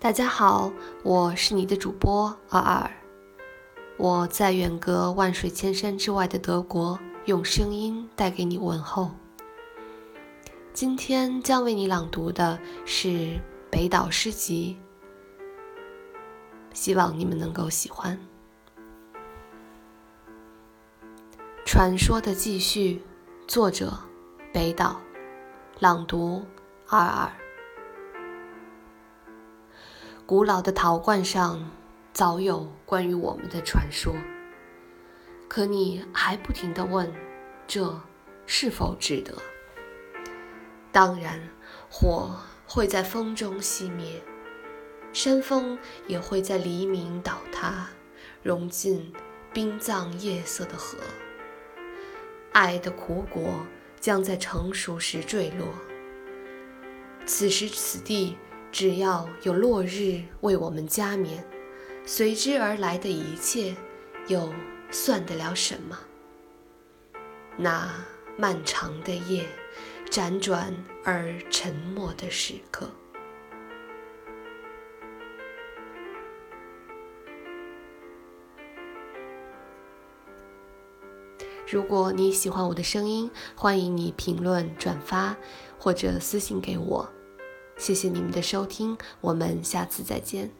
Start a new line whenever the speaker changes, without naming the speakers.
大家好，我是你的主播二二，我在远隔万水千山之外的德国，用声音带给你问候。今天将为你朗读的是北岛诗集，希望你们能够喜欢。传说的继续，作者北岛，朗读二二。古老的陶罐上早有关于我们的传说，可你还不停地问：这是否值得？当然，火会在风中熄灭，山峰也会在黎明倒塌，融进冰藏夜色的河。爱的苦果将在成熟时坠落。此时此地。只要有落日为我们加冕，随之而来的一切，又算得了什么？那漫长的夜，辗转而沉默的时刻。如果你喜欢我的声音，欢迎你评论、转发或者私信给我。谢谢你们的收听，我们下次再见。